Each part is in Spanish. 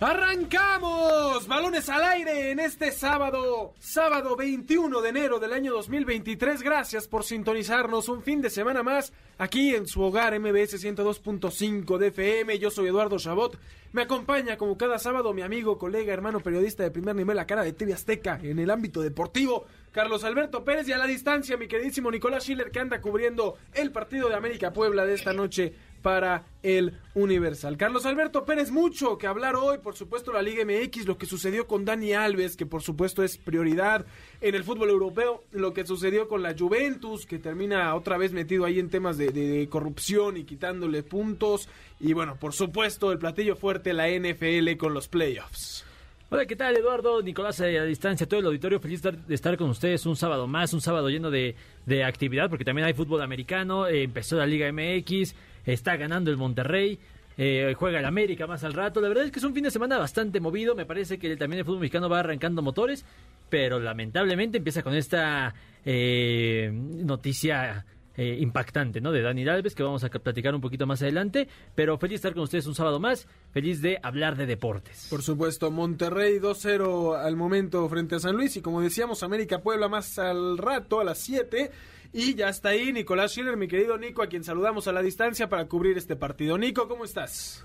¡Arrancamos! Balones al aire en este sábado, sábado 21 de enero del año 2023. Gracias por sintonizarnos un fin de semana más aquí en su hogar MBS 102.5 de FM. Yo soy Eduardo Chabot. Me acompaña como cada sábado mi amigo, colega, hermano periodista de primer nivel, la cara de TV Azteca en el ámbito deportivo, Carlos Alberto Pérez y a la distancia mi queridísimo Nicolás Schiller que anda cubriendo el partido de América Puebla de esta noche para el Universal. Carlos Alberto Pérez, mucho que hablar hoy, por supuesto la Liga MX, lo que sucedió con Dani Alves, que por supuesto es prioridad en el fútbol europeo, lo que sucedió con la Juventus, que termina otra vez metido ahí en temas de, corrupción y quitándole puntos, y bueno, por supuesto el platillo fuerte, la NFL con los playoffs. Hola, ¿qué tal Eduardo? Nicolás eh, a distancia, todo el auditorio, feliz de estar con ustedes un sábado más, un sábado lleno de, de actividad, porque también hay fútbol americano, eh, empezó la Liga MX, está ganando el Monterrey, eh, juega el América más al rato, la verdad es que es un fin de semana bastante movido, me parece que también el fútbol mexicano va arrancando motores, pero lamentablemente empieza con esta eh, noticia eh, impactante, ¿no? De Dani Alves, que vamos a platicar un poquito más adelante. Pero feliz de estar con ustedes un sábado más. Feliz de hablar de deportes. Por supuesto, Monterrey 2-0 al momento frente a San Luis. Y como decíamos, América Puebla más al rato, a las 7. Y ya está ahí Nicolás Schiller, mi querido Nico, a quien saludamos a la distancia para cubrir este partido. Nico, ¿cómo estás?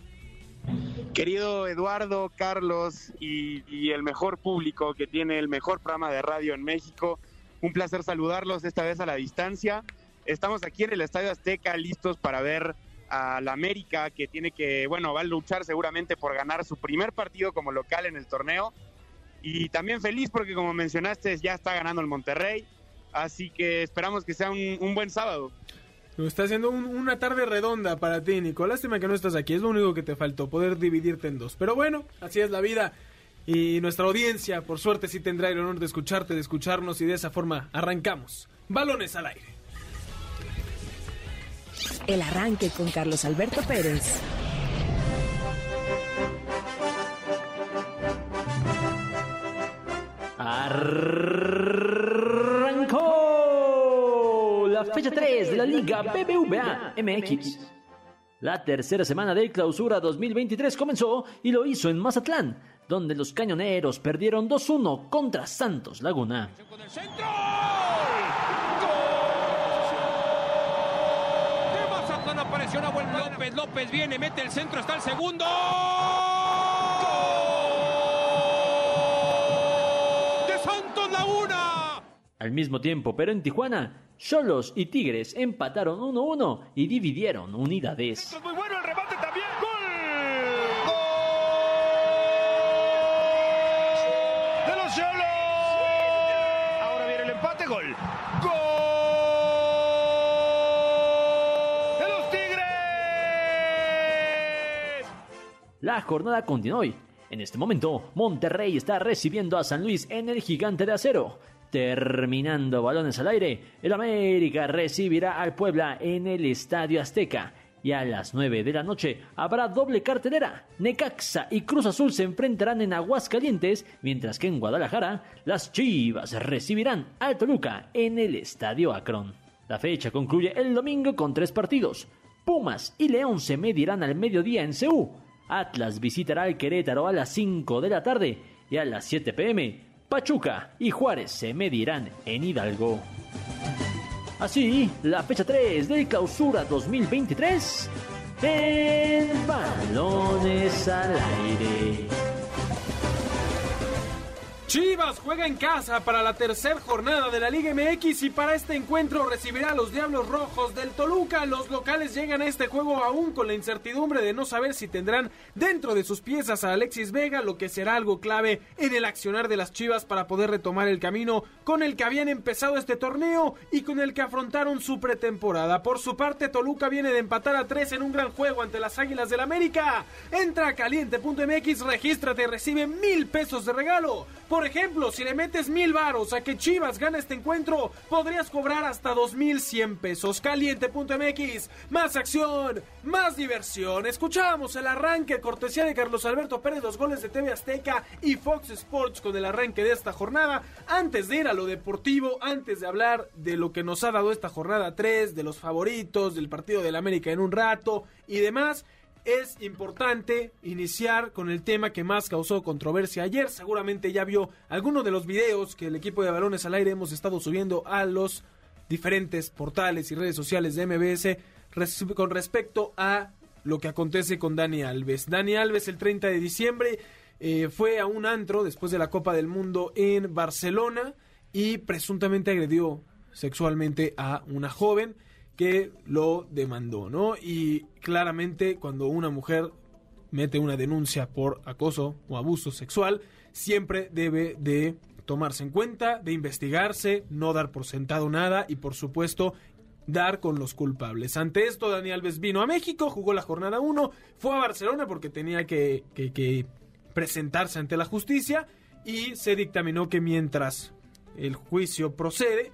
Querido Eduardo, Carlos y, y el mejor público que tiene el mejor programa de radio en México. Un placer saludarlos esta vez a la distancia. Estamos aquí en el Estadio Azteca listos para ver a la América que tiene que, bueno, va a luchar seguramente por ganar su primer partido como local en el torneo. Y también feliz porque como mencionaste ya está ganando el Monterrey. Así que esperamos que sea un, buen sábado. Está haciendo un, una tarde redonda para ti, Nico. Lástima que no estás aquí, es lo único que te faltó, poder dividirte en dos. Pero bueno, así es la vida. Y nuestra audiencia, por suerte, sí tendrá el honor de escucharte, de escucharnos y de esa forma arrancamos. Balones al aire. El arranque con Carlos Alberto Pérez. Arrancó la fecha 3 de la Liga BBVA MX. La tercera semana de clausura 2023 comenzó y lo hizo en Mazatlán, donde los cañoneros perdieron 2-1 contra Santos Laguna. Con el centro. Apareció Nahuel López. López viene, mete el centro, está el segundo. De Santos Laguna. Al mismo tiempo, pero en Tijuana, Cholos y Tigres empataron 1-1 y dividieron unidades. Muy bueno el remate también. ¡Gol! ¡Gol! De los Cholos. Ahora viene el empate, gol. ¡Gol! De los Tigres. La jornada continúa hoy. En este momento, Monterrey está recibiendo a San Luis en el gigante de acero. Terminando balones al aire, el América recibirá al Puebla en el Estadio Azteca. Y a las 9 de la noche habrá doble cartelera. Necaxa y Cruz Azul se enfrentarán en Aguascalientes, mientras que en Guadalajara las Chivas recibirán al Toluca en el Estadio Akron. La fecha concluye el domingo con tres partidos. Pumas y León se medirán al mediodía en Ceú. Atlas visitará al Querétaro a las 5 de la tarde y a las 7 pm Pachuca y Juárez se medirán en Hidalgo. Así, la fecha 3 de clausura 2023 en Balones al Aire. Chivas juega en casa para la tercera jornada de la Liga MX y para este encuentro recibirá a los Diablos Rojos del Toluca. Los locales llegan a este juego aún con la incertidumbre de no saber si tendrán dentro de sus piezas a Alexis Vega, lo que será algo clave en el accionar de las Chivas para poder retomar el camino con el que habían empezado este torneo y con el que afrontaron su pretemporada. Por su parte, Toluca viene de empatar a tres en un gran juego ante las Águilas del América. Entra a caliente.mx, regístrate y recibe mil pesos de regalo por ejemplo, si le metes mil varos a que Chivas gane este encuentro, podrías cobrar hasta 2100 pesos. Caliente.mx, más acción, más diversión. Escuchábamos el arranque, cortesía de Carlos Alberto Pérez, los goles de TV Azteca y Fox Sports con el arranque de esta jornada. Antes de ir a lo deportivo, antes de hablar de lo que nos ha dado esta jornada 3, de los favoritos, del partido del América en un rato y demás es importante iniciar con el tema que más causó controversia ayer. Seguramente ya vio alguno de los videos que el equipo de balones al aire hemos estado subiendo a los diferentes portales y redes sociales de MBS con respecto a lo que acontece con Dani Alves. Dani Alves el 30 de diciembre eh, fue a un antro después de la Copa del Mundo en Barcelona y presuntamente agredió sexualmente a una joven que lo demandó, ¿no? Y claramente cuando una mujer mete una denuncia por acoso o abuso sexual, siempre debe de tomarse en cuenta, de investigarse, no dar por sentado nada y por supuesto dar con los culpables. Ante esto, Dani Alves vino a México, jugó la jornada 1, fue a Barcelona porque tenía que, que presentarse ante la justicia y se dictaminó que mientras el juicio procede,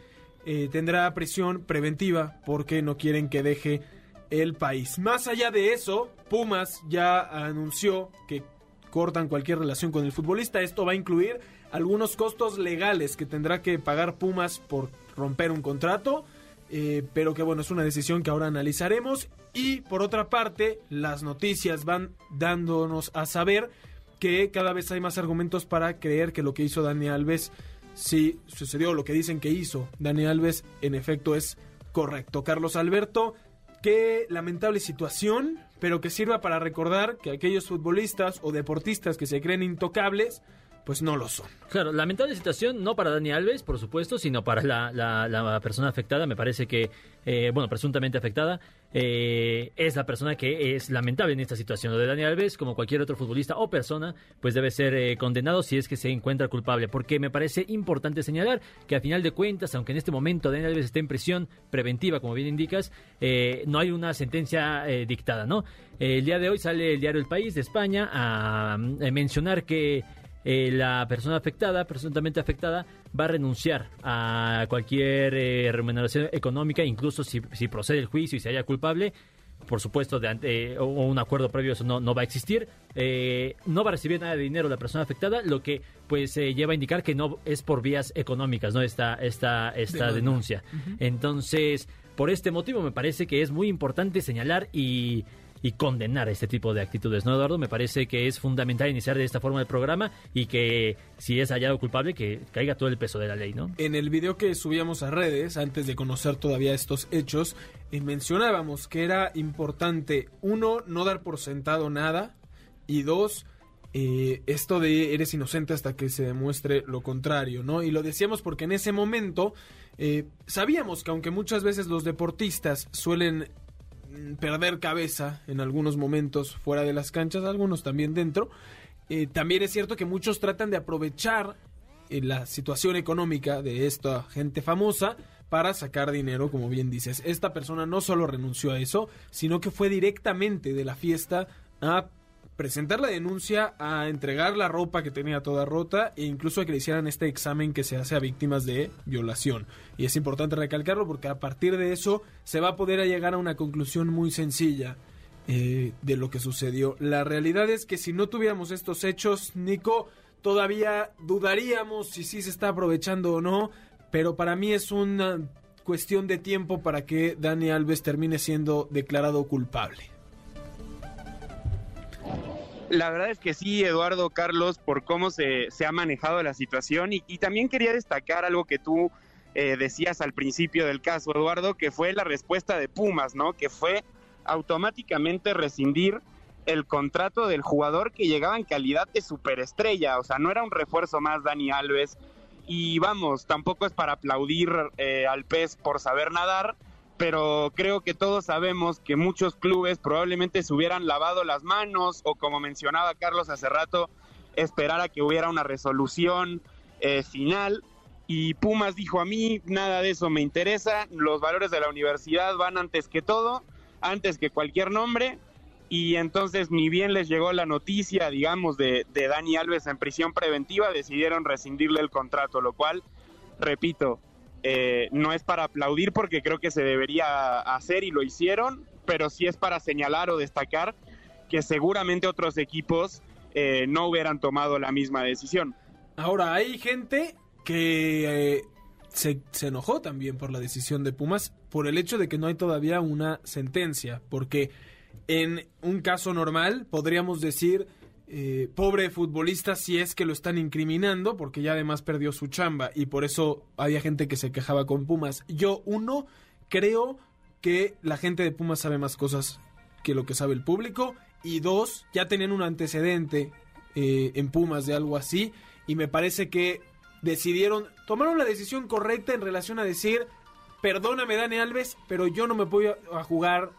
eh, tendrá prisión preventiva porque no quieren que deje el país. Más allá de eso, Pumas ya anunció que cortan cualquier relación con el futbolista. Esto va a incluir algunos costos legales que tendrá que pagar Pumas por romper un contrato. Eh, pero que bueno, es una decisión que ahora analizaremos. Y por otra parte, las noticias van dándonos a saber que cada vez hay más argumentos para creer que lo que hizo Dani Alves si sucedió lo que dicen que hizo Dani Alves, en efecto es correcto. Carlos Alberto, qué lamentable situación, pero que sirva para recordar que aquellos futbolistas o deportistas que se creen intocables, pues no lo son. Claro, lamentable situación, no para Dani Alves, por supuesto, sino para la, persona afectada. Me parece que, eh, bueno, presuntamente afectada, eh, es la persona que es lamentable en esta situación. Lo de Dani Alves, como cualquier otro futbolista o persona, pues debe ser eh, condenado si es que se encuentra culpable. Porque me parece importante señalar que a final de cuentas, aunque en este momento Dani Alves esté en prisión preventiva, como bien indicas, no hay una sentencia dictada, ¿no? el día de hoy sale el diario El País de España a mencionar que eh, la persona afectada, presuntamente afectada, va a renunciar a cualquier eh, remuneración económica, incluso si, procede el juicio y se haya culpable. Por supuesto, de eh, o un acuerdo previo eso no, no va a existir. no va a recibir nada de dinero la persona afectada, lo que pues lleva a indicar que no es por vías económicas, no esta, esta, esta denuncia. Entonces, por este motivo me parece que es muy importante señalar y y condenar este tipo de actitudes, ¿no, Eduardo? Me parece que es fundamental iniciar de esta forma el programa y que si es hallado culpable, que caiga todo el peso de la ley, ¿no? En el video que subíamos a redes, antes de conocer todavía estos hechos, eh, mencionábamos que era importante, uno, no dar por sentado nada, y dos, eh, esto de eres inocente hasta que se demuestre lo contrario, ¿no? Y lo decíamos porque en ese momento eh, sabíamos que aunque muchas veces los deportistas suelen perder cabeza en algunos momentos fuera de las canchas, algunos también dentro. Eh, también es cierto que muchos tratan de aprovechar eh, la situación económica de esta gente famosa para sacar dinero, como bien dices. Esta persona no solo renunció a eso, sino que fue directamente de la fiesta a presentar la denuncia, a entregar la ropa que tenía toda rota e incluso a que le hicieran este examen que se hace a víctimas de violación. Y es importante recalcarlo porque a partir de eso se va a poder llegar a una conclusión muy sencilla eh, de lo que sucedió. La realidad es que si no tuviéramos estos hechos, Nico, todavía dudaríamos si sí se está aprovechando o no, pero para mí es una cuestión de tiempo para que Dani Alves termine siendo declarado culpable. La verdad es que sí, Eduardo Carlos, por cómo se, ha manejado la situación y, también quería destacar algo que tú eh, decías al principio del caso, Eduardo, que fue la respuesta de Pumas, ¿no? Que fue automáticamente rescindir el contrato del jugador que llegaba en calidad de superestrella, o sea, no era un refuerzo más Dani Alves. Y vamos, tampoco es para aplaudir eh, al pez por saber nadar, pero creo que todos sabemos que muchos clubes probablemente se hubieran lavado las manos o como mencionaba Carlos hace rato, esperar a que hubiera una resolución eh, final. Y Pumas dijo a mí, nada de eso me interesa, los valores de la universidad van antes que todo, antes que cualquier nombre, y entonces ni bien les llegó la noticia, digamos, de, de Dani Alves en prisión preventiva, decidieron rescindirle el contrato, lo cual, repito, eh, no es para aplaudir porque creo que se debería hacer y lo hicieron, pero sí es para señalar o destacar que seguramente otros equipos eh, no hubieran tomado la misma decisión. Ahora, hay gente que eh, se, se enojó también por la decisión de Pumas por el hecho de que no hay todavía una sentencia, porque en un caso normal podríamos decir eh, pobre futbolista si es que lo están incriminando porque ya además perdió su chamba y por eso había gente que se quejaba con Pumas. Yo, uno, creo que la gente de Pumas sabe más cosas que lo que sabe el público y dos, ya tenían un antecedente eh, en Pumas de algo así y me parece que decidieron, tomaron la decisión correcta en relación a decir, perdóname Dani Alves, pero yo no me voy a, jugar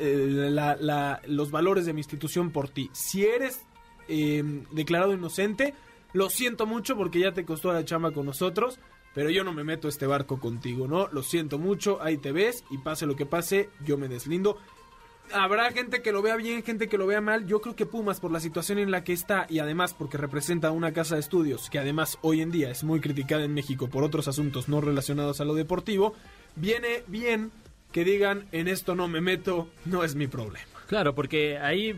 eh, la- la- los valores de mi institución por ti. Si eres eh, declarado inocente, lo siento mucho porque ya te costó la chamba con nosotros, pero yo no me meto este barco contigo, ¿no? Lo siento mucho, ahí te ves y pase lo que pase, yo me deslindo. Habrá gente que lo vea bien, gente que lo vea mal. Yo creo que Pumas, por la situación en la que está y además porque representa una casa de estudios que además hoy en día es muy criticada en México por otros asuntos no relacionados a lo deportivo, viene bien que digan en esto no me meto, no es mi problema. Claro, porque ahí,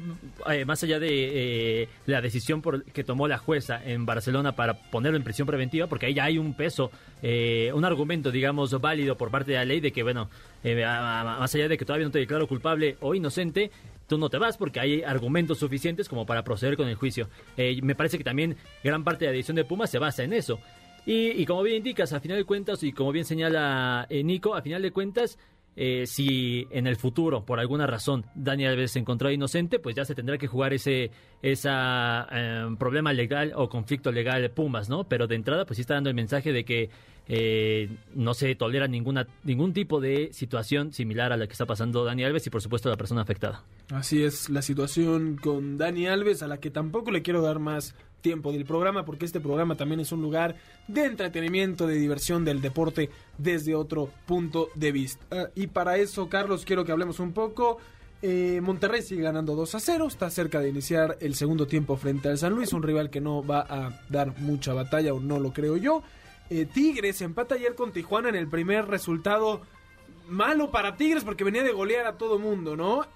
eh, más allá de eh, la decisión por, que tomó la jueza en Barcelona para ponerlo en prisión preventiva, porque ahí ya hay un peso, eh, un argumento, digamos, válido por parte de la ley de que, bueno, eh, más allá de que todavía no te declaro culpable o inocente, tú no te vas porque hay argumentos suficientes como para proceder con el juicio. Eh, me parece que también gran parte de la decisión de Pumas se basa en eso. Y, y como bien indicas, a final de cuentas, y como bien señala Nico, a final de cuentas, eh, si en el futuro, por alguna razón, Dani Alves se encontró inocente, pues ya se tendrá que jugar ese esa, eh, problema legal o conflicto legal de Pumas, ¿no? Pero de entrada, pues sí está dando el mensaje de que eh, no se tolera ninguna ningún tipo de situación similar a la que está pasando Dani Alves y, por supuesto, la persona afectada. Así es la situación con Dani Alves, a la que tampoco le quiero dar más tiempo del programa, porque este programa también es un lugar de entretenimiento, de diversión del deporte desde otro punto de vista. Ah, y para eso, Carlos, quiero que hablemos un poco. Eh, Monterrey sigue ganando 2 a 0, está cerca de iniciar el segundo tiempo frente al San Luis, un rival que no va a dar mucha batalla, o no lo creo yo. Eh, Tigres empata ayer con Tijuana en el primer resultado malo para Tigres porque venía de golear a todo mundo, ¿no?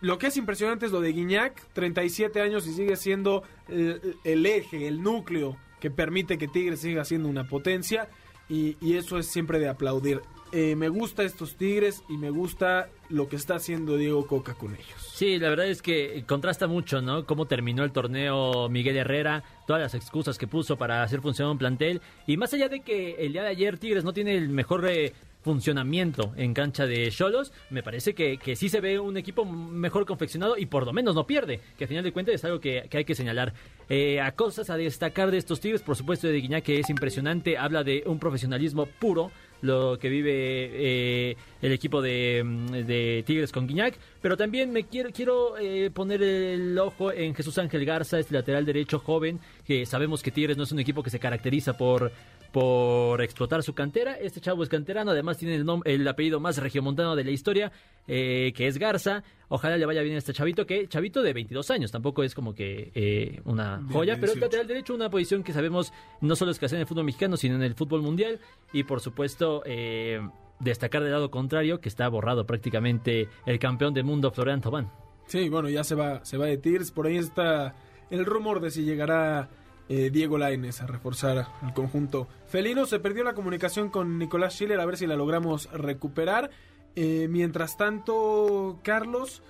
Lo que es impresionante es lo de Guiñac, 37 años y sigue siendo el, eje, el núcleo que permite que Tigres siga siendo una potencia y, y eso es siempre de aplaudir. Eh, me gusta estos Tigres y me gusta lo que está haciendo Diego Coca con ellos. Sí, la verdad es que contrasta mucho, ¿no? Cómo terminó el torneo Miguel Herrera, todas las excusas que puso para hacer funcionar un plantel. Y más allá de que el día de ayer Tigres no tiene el mejor eh, funcionamiento en cancha de Cholos, me parece que, que sí se ve un equipo mejor confeccionado y por lo menos no pierde, que al final de cuentas es algo que, que hay que señalar. Eh, a cosas a destacar de estos Tigres, por supuesto de Guiñac, que es impresionante, habla de un profesionalismo puro lo que vive eh, el equipo de, mm, de Tigres con Guiñac, pero también me quiero quiero eh, poner el ojo en Jesús Ángel Garza, este lateral derecho joven, que sabemos que Tigres no es un equipo que se caracteriza por por explotar su cantera. Este chavo es canterano, además tiene el, el apellido más regiomontano de la historia, eh, que es Garza. Ojalá le vaya bien a este chavito, que chavito de 22 años, tampoco es como que eh, una joya, pero es 18. lateral derecho, una posición que sabemos no solo es que hace en el fútbol mexicano, sino en el fútbol mundial. Y por supuesto, eh, destacar del lado contrario, que está borrado prácticamente el campeón del mundo, Florian Tobán. Sí, bueno, ya se va, se va de Tigres. Por ahí está el rumor de si llegará eh, Diego Laines a reforzar el conjunto felino. Se perdió la comunicación con Nicolás Schiller, a ver si la logramos recuperar. Eh, mientras tanto, Carlos,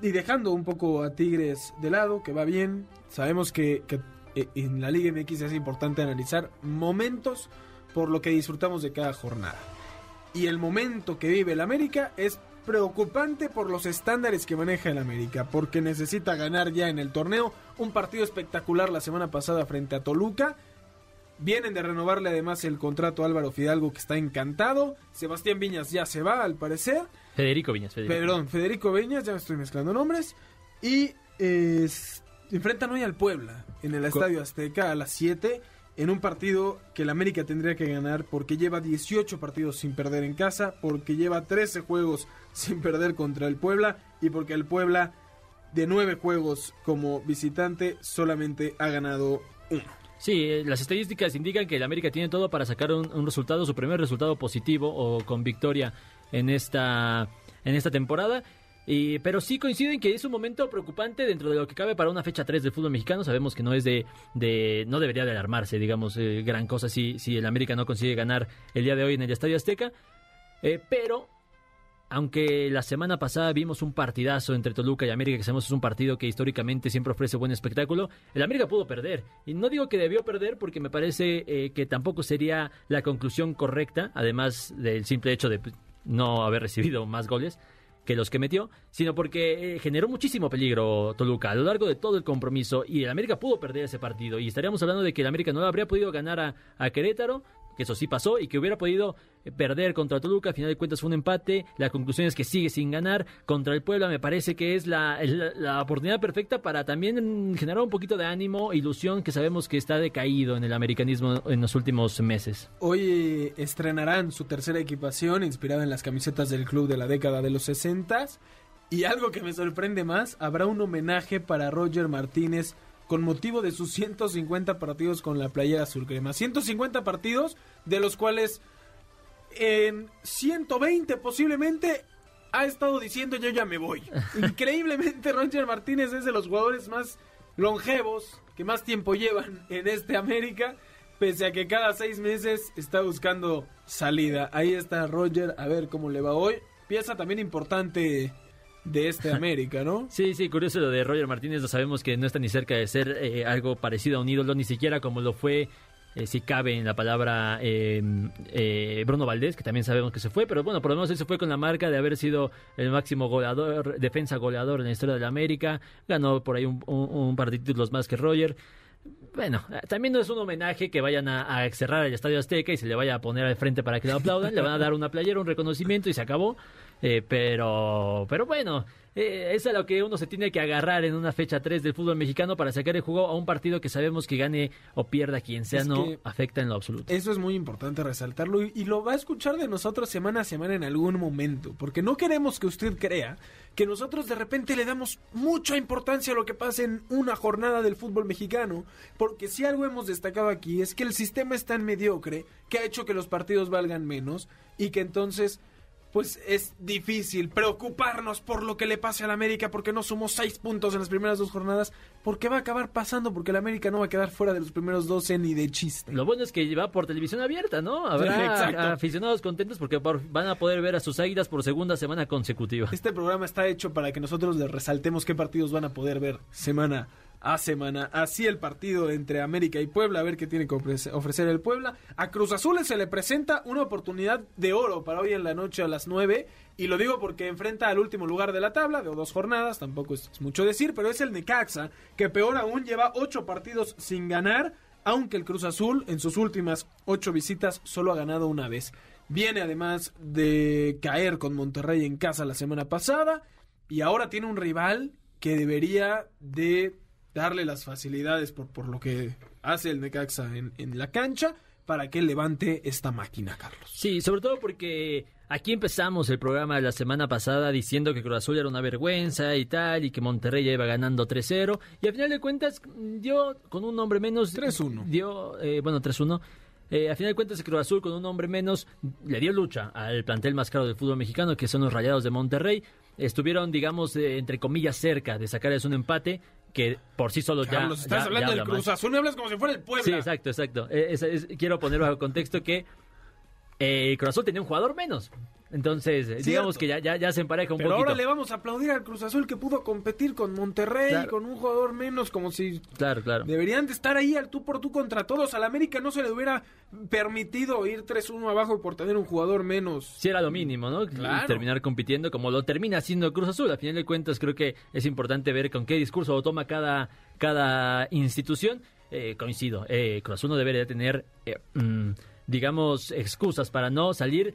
y dejando un poco a Tigres de lado, que va bien, sabemos que, que, eh, en la Liga MX es importante analizar momentos por lo que disfrutamos de cada jornada. Y el momento que vive el América es preocupante por los estándares que maneja el América, porque necesita ganar ya en el torneo un partido espectacular la semana pasada frente a Toluca. Vienen de renovarle además el contrato a Álvaro Fidalgo que está encantado. Sebastián Viñas ya se va al parecer. Federico Viñas. Federico. Perdón, Federico Viñas, ya me estoy mezclando nombres. Y eh, enfrentan hoy al Puebla en el Estadio Azteca a las 7 en un partido que el América tendría que ganar porque lleva 18 partidos sin perder en casa, porque lleva 13 juegos sin perder contra el Puebla y porque el Puebla de nueve juegos como visitante, solamente ha ganado uno. Sí, eh, las estadísticas indican que el América tiene todo para sacar un, un resultado, su primer resultado positivo o con victoria en esta, en esta temporada. Y, pero sí coinciden que es un momento preocupante dentro de lo que cabe para una fecha 3 del fútbol mexicano. Sabemos que no es de, de no debería de alarmarse, digamos, eh, gran cosa si, si el América no consigue ganar el día de hoy en el Estadio Azteca. Eh, pero aunque la semana pasada vimos un partidazo entre Toluca y América, que sabemos es un partido que históricamente siempre ofrece buen espectáculo, el América pudo perder. Y no digo que debió perder porque me parece eh, que tampoco sería la conclusión correcta, además del simple hecho de pues, no haber recibido más goles que los que metió, sino porque eh, generó muchísimo peligro Toluca. A lo largo de todo el compromiso y el América pudo perder ese partido. Y estaríamos hablando de que el América no habría podido ganar a, a Querétaro, que eso sí pasó y que hubiera podido eh, perder contra Toluca, al final de cuentas fue un empate, la conclusión es que sigue sin ganar, contra el Puebla. Me parece que es la, la, la oportunidad perfecta para también generar un poquito de ánimo, ilusión que sabemos que está decaído en el americanismo en los últimos meses. Hoy estrenarán su tercera equipación inspirada en las camisetas del club de la década de los 60 y algo que me sorprende más, habrá un homenaje para Roger Martínez con motivo de sus 150 partidos con la playera azul crema. 150 partidos, de los cuales en 120 posiblemente ha estado diciendo yo ya me voy. Increíblemente Roger Martínez es de los jugadores más longevos que más tiempo llevan en este América, pese a que cada seis meses está buscando salida. Ahí está Roger, a ver cómo le va hoy. Pieza también importante de este América, ¿no? Sí, sí, curioso lo de Roger Martínez, lo sabemos que no está ni cerca de ser eh, algo parecido a un ídolo, ni siquiera como lo fue, eh, si cabe en la palabra, eh, eh, Bruno Valdés, que también sabemos que se fue, pero bueno, por lo menos él se fue con la marca de haber sido el máximo goleador, defensa goleador en la historia de la América, ganó por ahí un par de títulos más que Roger. Bueno, también no es un homenaje que vayan a, a, cerrar el Estadio Azteca y se le vaya a poner al frente para que lo aplaudan. le van a dar una playera, un reconocimiento y se acabó. Eh, pero, pero bueno, eh, es a lo que uno se tiene que agarrar en una fecha 3 del fútbol mexicano para sacar el juego a un partido que sabemos que gane o pierda quien sea, Es no afecta en lo absoluto. Eso es muy importante resaltarlo y, y lo va a escuchar de nosotros semana a semana en algún momento, porque no queremos que usted crea que nosotros de repente le damos mucha importancia a lo que pasa en una jornada del fútbol mexicano, porque si algo hemos destacado aquí es que el sistema es tan mediocre que ha hecho que los partidos valgan menos y que entonces pues es difícil preocuparnos por lo que le pase al América porque no sumó seis puntos en las primeras dos jornadas, porque va a acabar pasando, porque el América no va a quedar fuera de los primeros 12 ni de chiste. Lo bueno es que va por televisión abierta, ¿no? Habrá Sí, aficionados contentos porque por- van a poder ver a sus águilas por segunda semana consecutiva. Este programa está hecho para que nosotros les resaltemos qué partidos van a poder ver semana a semana. Así el partido entre América y Puebla, a ver qué tiene que ofrece- ofrecer el Puebla. A Cruz Azul se le presenta una oportunidad de oro para hoy en la noche a las 9. Y lo digo porque enfrenta al último lugar de la tabla, de dos jornadas, tampoco es mucho decir, pero es el Necaxa, que peor aún lleva ocho partidos sin ganar, aunque el Cruz Azul en sus últimas ocho visitas solo ha ganado una vez. Viene además de caer con Monterrey en casa la semana pasada y ahora tiene un rival que debería de darle las facilidades por, por lo que hace el Necaxa en, en la cancha para que levante esta máquina, Carlos. Sí, sobre todo porque aquí empezamos el programa de la semana pasada diciendo que Cruz Azul era una vergüenza y tal, y que Monterrey ya iba ganando 3-0, y al final de cuentas dio con un hombre menos... 3-1. Dio, eh, bueno, 3-1. Eh, al final de cuentas, Cruz Azul con un hombre menos le dio lucha al plantel más caro del fútbol mexicano, que son los Rayados de Monterrey. Estuvieron, digamos, eh, entre comillas, cerca de sacarles un empate que por sí solo ya... Carlos, estás ya- hablando ya del Cruz. Azul, me hablas como si fuera el Puebla. Sí, exacto, exacto. Es- es- quiero poner bajo contexto que eh, Cruz Azul tenía un jugador menos. Entonces, digamos que ya, ya, ya se empareja un Pero poquito. ahora le vamos a aplaudir al Cruz Azul que pudo competir con Monterrey, Claro. con un jugador menos, como si Claro, claro. Deberían de estar ahí al tú por tú contra todos. Al América no se le hubiera permitido ir 3-1 abajo por tener un jugador menos. Sí era lo mínimo, ¿no? Claro. Terminar compitiendo como lo termina haciendo Cruz Azul. A final de cuentas creo que es importante ver con qué discurso lo toma cada, cada institución. Eh, coincido, eh, Cruz Azul no debería tener, eh, mm, digamos, excusas para no salir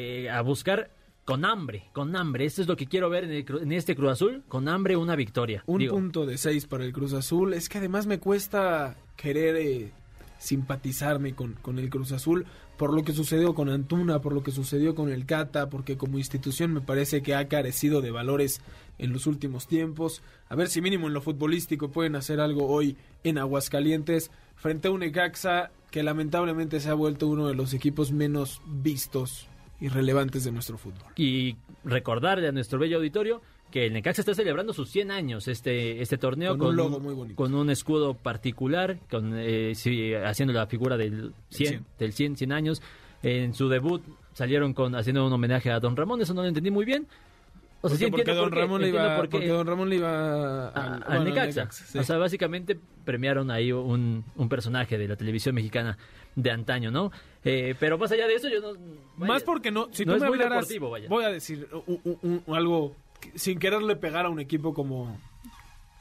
eh, a buscar con hambre, con hambre. Esto es lo que quiero ver en, el en este Cruz Azul, con hambre una victoria. Un Digo, punto de 6 para el Cruz Azul. Es que además me cuesta querer eh, simpatizarme con, con el Cruz Azul por lo que sucedió con Antuna, por lo que sucedió con el Cata, porque como institución me parece que ha carecido de valores en los últimos tiempos. A ver si mínimo en lo futbolístico pueden hacer algo hoy en Aguascalientes frente a un Ecaxa que lamentablemente se ha vuelto uno de los equipos menos vistos y relevantes de nuestro fútbol. Y recordarle a nuestro bello auditorio que el Necaxa está celebrando sus 100 años este este torneo con, un logo muy bonito. con un escudo particular, con eh, sí, haciendo la figura del 100, 100. del 100, 100 años. En su debut salieron con haciendo un homenaje a Don Ramón, eso no lo entendí muy bien. O sea, sí porque, Don Ramón iba, porque Don Ramón le iba a- al, bueno, Necaxa. Necaxa, sí. O sea, básicamente premiaron ahí un, un personaje de la televisión mexicana de antaño, ¿no? Eh, pero más allá de eso, yo no... vaya, Más porque no, si no tú es me hablaras, voy a decir un- un- un- algo que- sin quererle pegar a un equipo como,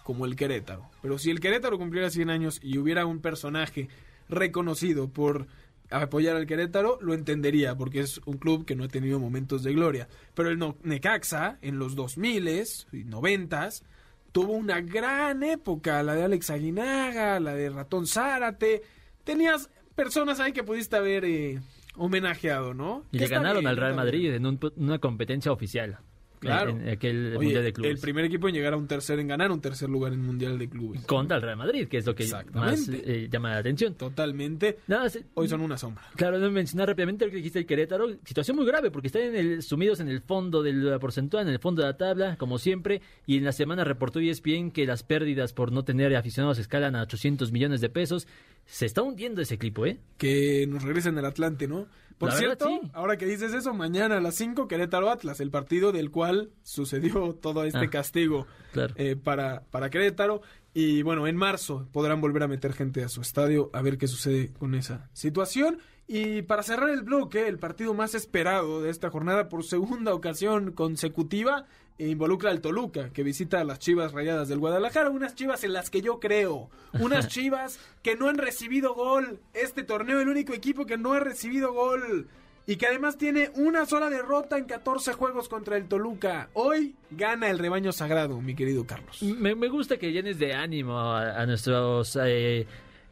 como el Querétaro. Pero si el Querétaro cumpliera 100 años y hubiera un personaje reconocido por apoyar al Querétaro, lo entendería, porque es un club que no ha tenido momentos de gloria. Pero el No- Necaxa, en los 2000s y 90s, tuvo una gran época, la de Alex Aguinaga, la de Ratón Zárate. Tenías personas ahí que pudiste haber eh, homenajeado, ¿no? Y Que le ganaron bien, al Real Madrid en un- una competencia oficial. Claro. En, en aquel Oye, Mundial de Clubes. el primer equipo en llegar a un tercer, en ganar un tercer lugar en Mundial de Clubes. Contra el Real Madrid, que es lo que más eh, llama la atención. Totalmente. Nada, se- Hoy son una sombra. Claro, no mencionar rápidamente lo que dijiste el Querétaro. Situación muy grave porque están en el, sumidos en el fondo de la porcentual, en el fondo de la tabla, como siempre. Y en la semana reportó ESPN que las pérdidas por no tener aficionados escalan a 800 millones de pesos. Se está hundiendo ese equipo, ¿eh? Que nos regresen al Atlante, ¿no? Por La verdad, cierto, sí. ahora que dices eso, mañana a las 5 Querétaro Atlas, el partido del cual sucedió todo este Ah, castigo claro. eh, para, para Querétaro. Y bueno, en marzo podrán volver a meter gente a su estadio a ver qué sucede con esa situación. Y para cerrar el bloque, el partido más esperado de esta jornada por segunda ocasión consecutiva involucra al Toluca, que visita a las Chivas Rayadas del Guadalajara, unas Chivas en las que yo creo, unas Chivas que no han recibido gol. Este torneo, el único equipo que no ha recibido gol. Y que además tiene una sola derrota en 14 juegos contra el Toluca. Hoy gana el rebaño sagrado, mi querido Carlos. Me, me gusta que llenes de ánimo a, a nuestros eh,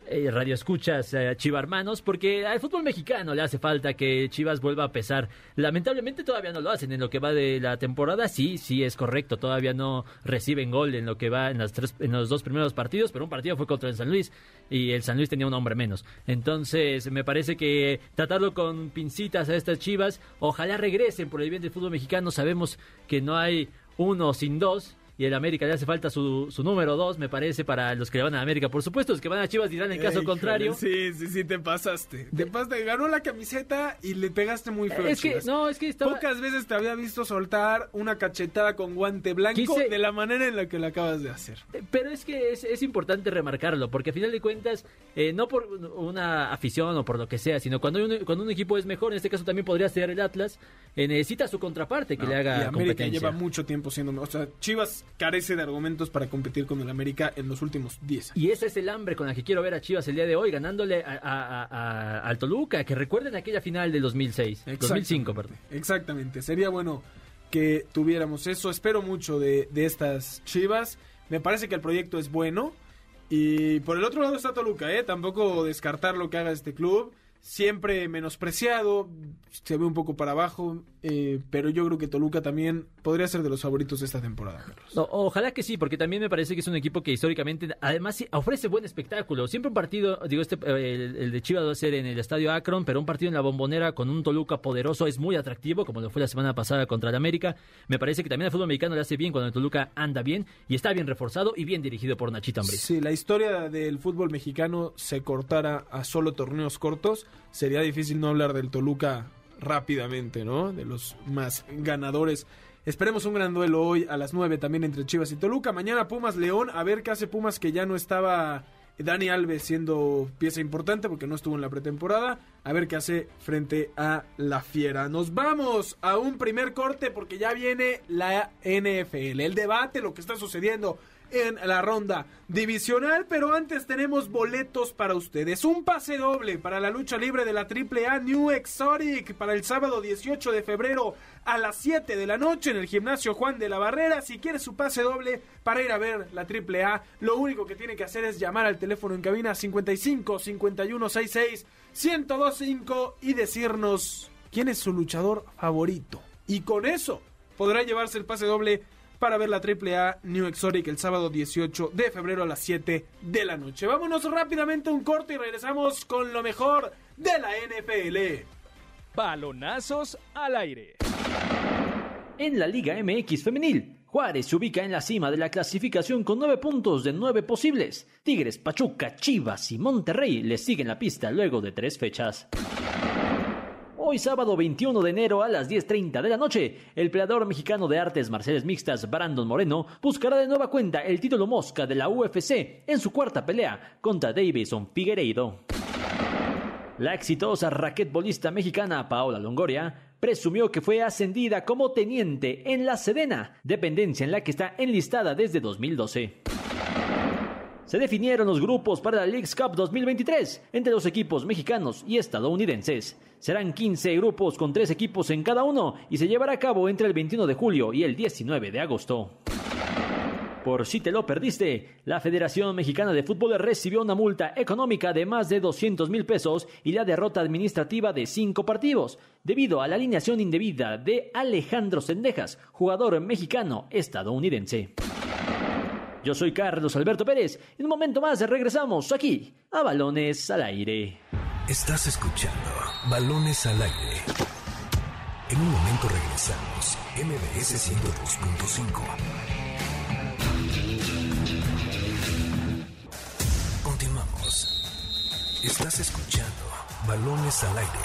eh, radioescuchas eh, chivarmanos, porque al fútbol mexicano le hace falta que Chivas vuelva a pesar. Lamentablemente todavía no lo hacen en lo que va de la temporada. Sí, sí es correcto, todavía no reciben gol en lo que va en, las tres, en los dos primeros partidos, pero un partido fue contra el San Luis y el San Luis tenía un hombre menos. Entonces, me parece que tratarlo con pincitas a estas Chivas, ojalá regresen por el bien del fútbol mexicano. Sabemos que no hay uno sin dos. Y el América le hace falta su, su número dos, me parece, para los que le van a América. Por supuesto, los que van a Chivas dirán en caso contrario. Sí, sí, sí, te pasaste. Te pasaste. Ganó la camiseta y le pegaste muy feo. Es que, no, es que estaba... Pocas veces te había visto soltar una cachetada con guante blanco Quise- de la manera en la que la acabas de hacer. Pero es que es, es importante remarcarlo, porque a final de cuentas, eh, no por una afición o por lo que sea, sino cuando un, cuando un equipo es mejor, en este caso también podría ser el Atlas, eh, necesita su contraparte que le haga y América competencia. lleva mucho tiempo siendo. O sea, Chivas carece de argumentos para competir con el América en los últimos 10 años. Y ese es el hambre con la que quiero ver a Chivas el día de hoy, ganándole a, a- a- a- al Toluca, que recuerden aquella final del 2006, 2005, perdón. Exactamente. Sería bueno que tuviéramos eso. Espero mucho de, de estas Chivas. Me parece que el proyecto es bueno. Y por el otro lado está Toluca, ¿eh? Tampoco descartar lo que haga este club. Siempre menospreciado, se ve un poco para abajo, eh, pero yo creo que Toluca también podría ser de los favoritos de esta temporada, Carlos. No, ojalá que sí, porque también me parece que es un equipo que históricamente, además, sí, ofrece buen espectáculo. Siempre un partido, digo, este, el, el de Chivas va a ser en el Estadio Akron, pero un partido en la Bombonera con un Toluca poderoso es muy atractivo, como lo fue la semana pasada contra el América. Me parece que también el fútbol mexicano le hace bien cuando el Toluca anda bien y está bien reforzado y bien dirigido por Nachito Ambriz. Si la historia del fútbol mexicano se cortara a solo torneos cortos, sería difícil no hablar del Toluca rápidamente, ¿no? De los más ganadores. Esperemos un gran duelo hoy a las 9 también entre Chivas y Toluca. Mañana Pumas León, a ver qué hace Pumas que ya no estaba Dani Alves siendo pieza importante porque no estuvo en la pretemporada. A ver qué hace frente a la Fiera. Nos vamos a un primer corte porque ya viene la NFL. El debate, lo que está sucediendo en la ronda divisional, pero antes tenemos boletos para ustedes. Un pase doble para la lucha libre de la AAA New Exotic para el sábado 18 de febrero a las 7 de la noche en el gimnasio Juan de la Barrera. Si quiere su pase doble para ir a ver la AAA, lo único que tiene que hacer es llamar al teléfono en cabina 55 51 66 1025 y decirnos quién es su luchador favorito. Y con eso podrá llevarse el pase doble para ver la AAA New Exotic el sábado 18 de febrero a las 7 de la noche. Vámonos rápidamente a un corte y regresamos con lo mejor de la NFL. Balonazos al aire. En la Liga MX femenil, Juárez se ubica en la cima de la clasificación con 9 puntos de 9 posibles. Tigres, Pachuca, Chivas y Monterrey le siguen la pista luego de tres fechas. Hoy sábado 21 de enero a las 10.30 de la noche, el peleador mexicano de artes marciales mixtas Brandon Moreno buscará de nueva cuenta el título mosca de la UFC en su cuarta pelea contra Davison Figueiredo. La exitosa raquetbolista mexicana Paola Longoria presumió que fue ascendida como teniente en la Sedena, dependencia en la que está enlistada desde 2012. Se definieron los grupos para la Leagues Cup 2023 entre los equipos mexicanos y estadounidenses. Serán 15 grupos con 3 equipos en cada uno y se llevará a cabo entre el 21 de julio y el 19 de agosto. Por si te lo perdiste, la Federación Mexicana de Fútbol recibió una multa económica de más de 200 mil pesos y la derrota administrativa de cinco partidos, debido a la alineación indebida de Alejandro Sendejas, jugador mexicano estadounidense. Yo soy Carlos Alberto Pérez. En un momento más regresamos aquí a Balones al Aire. Estás escuchando Balones al Aire. En un momento regresamos. MBS 102.5. Continuamos. Estás escuchando Balones al Aire.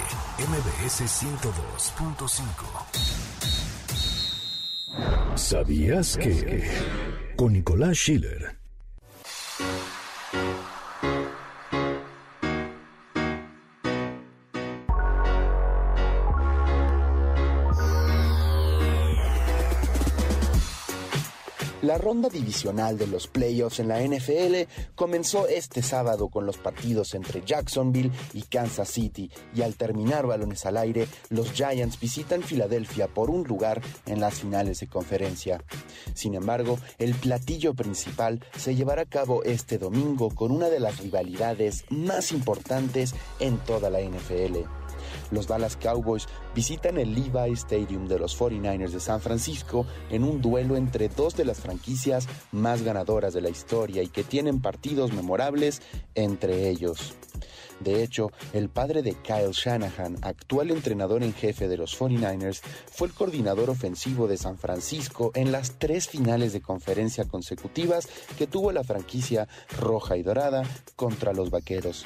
MBS 102.5. ¿Sabías que? Con Nicolás Schiller. La ronda divisional de los playoffs en la NFL comenzó este sábado con los partidos entre Jacksonville y Kansas City y al terminar balones al aire, los Giants visitan Filadelfia por un lugar en las finales de conferencia. Sin embargo, el platillo principal se llevará a cabo este domingo con una de las rivalidades más importantes en toda la NFL. Los Dallas Cowboys visitan el Levi Stadium de los 49ers de San Francisco en un duelo entre dos de las franquicias más ganadoras de la historia y que tienen partidos memorables entre ellos. De hecho, el padre de Kyle Shanahan, actual entrenador en jefe de los 49ers, fue el coordinador ofensivo de San Francisco en las tres finales de conferencia consecutivas que tuvo la franquicia roja y dorada contra los Vaqueros.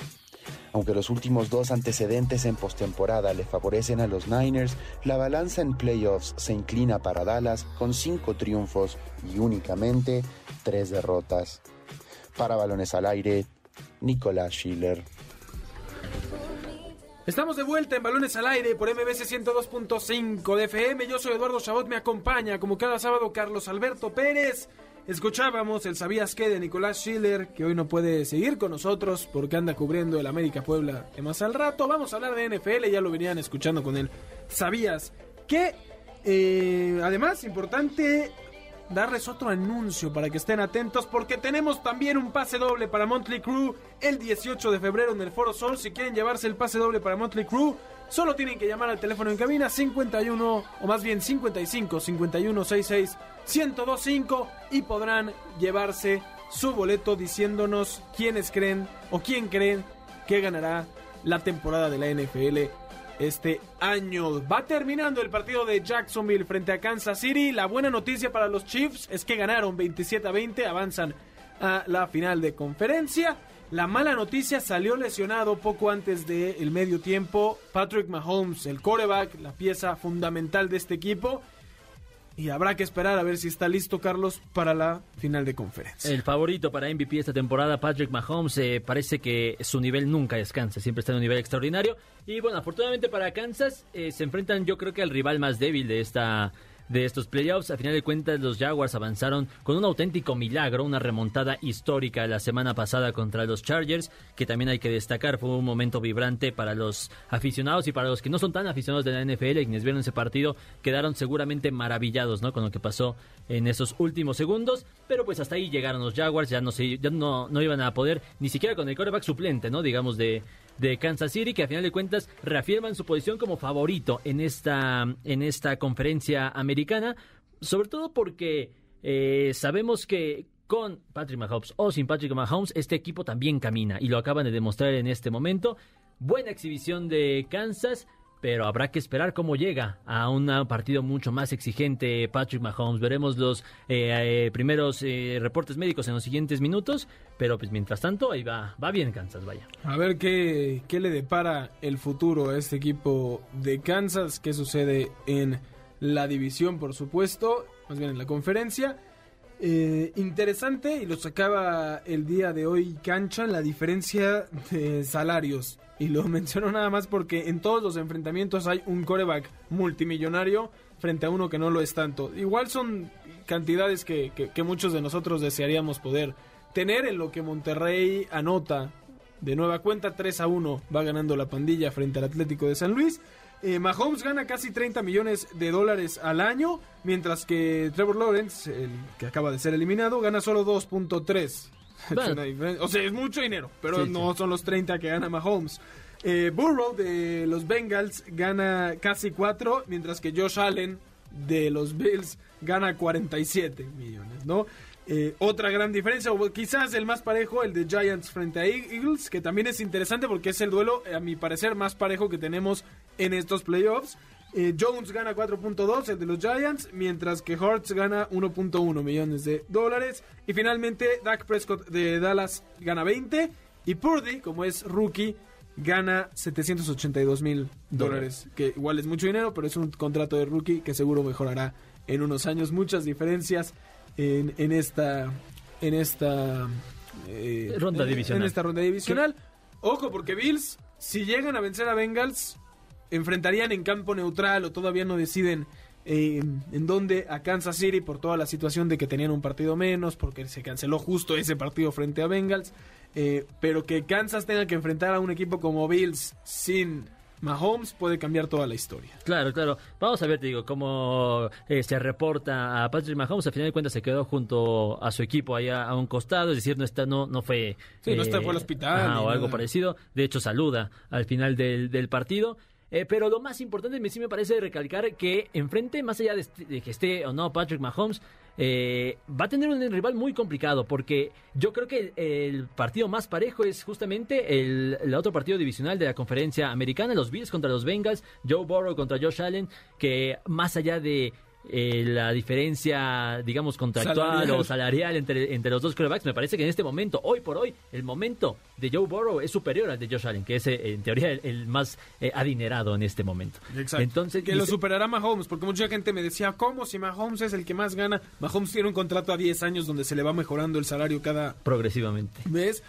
Aunque los últimos dos antecedentes en postemporada le favorecen a los Niners, la balanza en playoffs se inclina para Dallas con cinco triunfos y únicamente tres derrotas. Para balones al aire, Nicolás Schiller. Estamos de vuelta en Balones al Aire por MBC 102.5 de FM. Yo soy Eduardo Chabot, me acompaña como cada sábado Carlos Alberto Pérez. Escuchábamos el Sabías qué de Nicolás Schiller, que hoy no puede seguir con nosotros porque anda cubriendo el América Puebla de más al rato. Vamos a hablar de NFL, ya lo venían escuchando con él. ¿Sabías que? Eh, además, importante darles otro anuncio para que estén atentos porque tenemos también un pase doble para Monthly Crew el 18 de febrero en el Foro Sol. Si quieren llevarse el pase doble para Monthly Crew, solo tienen que llamar al teléfono en cabina 51 o más bien 55 51 66 1025 y podrán llevarse su boleto diciéndonos quiénes creen o quién creen que ganará la temporada de la NFL este año. Va terminando el partido de Jacksonville frente a Kansas City. La buena noticia para los Chiefs es que ganaron 27 a 20, avanzan a la final de conferencia. La mala noticia salió lesionado poco antes del medio tiempo. Patrick Mahomes, el quarterback, la pieza fundamental de este equipo. Y habrá que esperar a ver si está listo Carlos para la final de conferencia. El favorito para MVP esta temporada, Patrick Mahomes, eh, parece que su nivel nunca descansa, siempre está en un nivel extraordinario. Y bueno, afortunadamente para Kansas eh, se enfrentan yo creo que al rival más débil de esta de estos playoffs. A final de cuentas, los Jaguars avanzaron con un auténtico milagro, una remontada histórica la semana pasada contra los Chargers, que también hay que destacar, fue un momento vibrante para los aficionados y para los que no son tan aficionados de la NFL, quienes vieron ese partido, quedaron seguramente maravillados ¿no? con lo que pasó en esos últimos segundos, pero pues hasta ahí llegaron los Jaguars, ya no, se, no, no iban a poder, ni siquiera con el quarterback suplente, ¿no? digamos, de, de Kansas City, que a final de cuentas reafirman su posición como favorito en esta, en esta conferencia americana, sobre todo porque eh, sabemos que con Patrick Mahomes o sin Patrick Mahomes, este equipo también camina y lo acaban de demostrar en este momento. Buena exhibición de Kansas, pero habrá que esperar cómo llega a un partido mucho más exigente Patrick Mahomes. Veremos los eh, eh, primeros eh, reportes médicos en los siguientes minutos, pero pues mientras tanto ahí va, va bien Kansas, vaya. A ver qué, qué le depara el futuro a este equipo de Kansas, qué sucede en la división, por supuesto, más bien en la conferencia. Eh, interesante y lo sacaba el día de hoy Cancha la diferencia de salarios y lo menciono nada más porque en todos los enfrentamientos hay un coreback multimillonario frente a uno que no lo es tanto. Igual son cantidades que, que, muchos de nosotros desearíamos poder tener en lo que Monterrey anota. De nueva cuenta 3 a 1 va ganando la pandilla frente al Atlético de San Luis. Eh, Mahomes gana casi 30 millones de dólares al año, mientras que Trevor Lawrence, el que acaba de ser eliminado, gana solo 2.3. o sea, es mucho dinero, pero Sí, no sí. son los 30 que gana Mahomes. Eh, Burrow de los Bengals gana casi 4, mientras que Josh Allen de los Bills gana 47 millones, ¿no? Eh, otra gran diferencia, o quizás el más parejo, el de Giants frente a Eagles, que también es interesante porque es el duelo, a mi parecer, más parejo que tenemos en estos playoffs. Eh, Jones gana 4.2, el de los Giants, mientras que Hurts gana 1.1 millones de dólares. Y finalmente, Dak Prescott de Dallas gana 20. Y Purdy, como es rookie, gana 782 mil dólares, que igual es mucho dinero, pero es un contrato de rookie que seguro mejorará en unos años. Muchas diferencias en, en esta en esta eh, Ronda divisional. En esta ronda divisional. Ojo, porque Bills, si llegan a vencer a Bengals, enfrentarían en campo neutral o todavía no deciden eh, en dónde a Kansas City por toda la situación de que tenían un partido menos, porque se canceló justo ese partido frente a Bengals. eh, pero que Kansas tenga que enfrentar a un equipo como Bills sin Mahomes puede cambiar toda la historia. Claro, claro. Vamos a ver, te digo, cómo eh, se reporta a Patrick Mahomes. Al final de cuentas se quedó junto a su equipo ahí a, un costado, es decir, no está, no, no fue... eh, Sí, no está- fue al hospital ajá, ni o algo parecido. De hecho, saluda al final del, del partido. Eh, pero lo más importante sí me parece recalcar que enfrente, más allá de, este- de que esté o no Patrick Mahomes, eh, va a tener un rival muy complicado porque yo creo que el, el partido más parejo es justamente el, el otro partido divisional de la conferencia americana, los Bills contra los Bengals, Joe Burrow contra Josh Allen, que más allá de eh, la diferencia, digamos, contractual Salarial. o salarial entre, entre los dos quarterbacks, me parece que en este momento, hoy por hoy, el momento de Joe Burrow es superior al de Josh Allen, que es eh, en teoría el, el más eh, adinerado en este momento. Entonces, que lo superará Mahomes, porque mucha gente me decía, ¿cómo si Mahomes es el que más gana? Mahomes tiene un contrato a 10 años donde se le va mejorando el salario cada progresivamente. mes.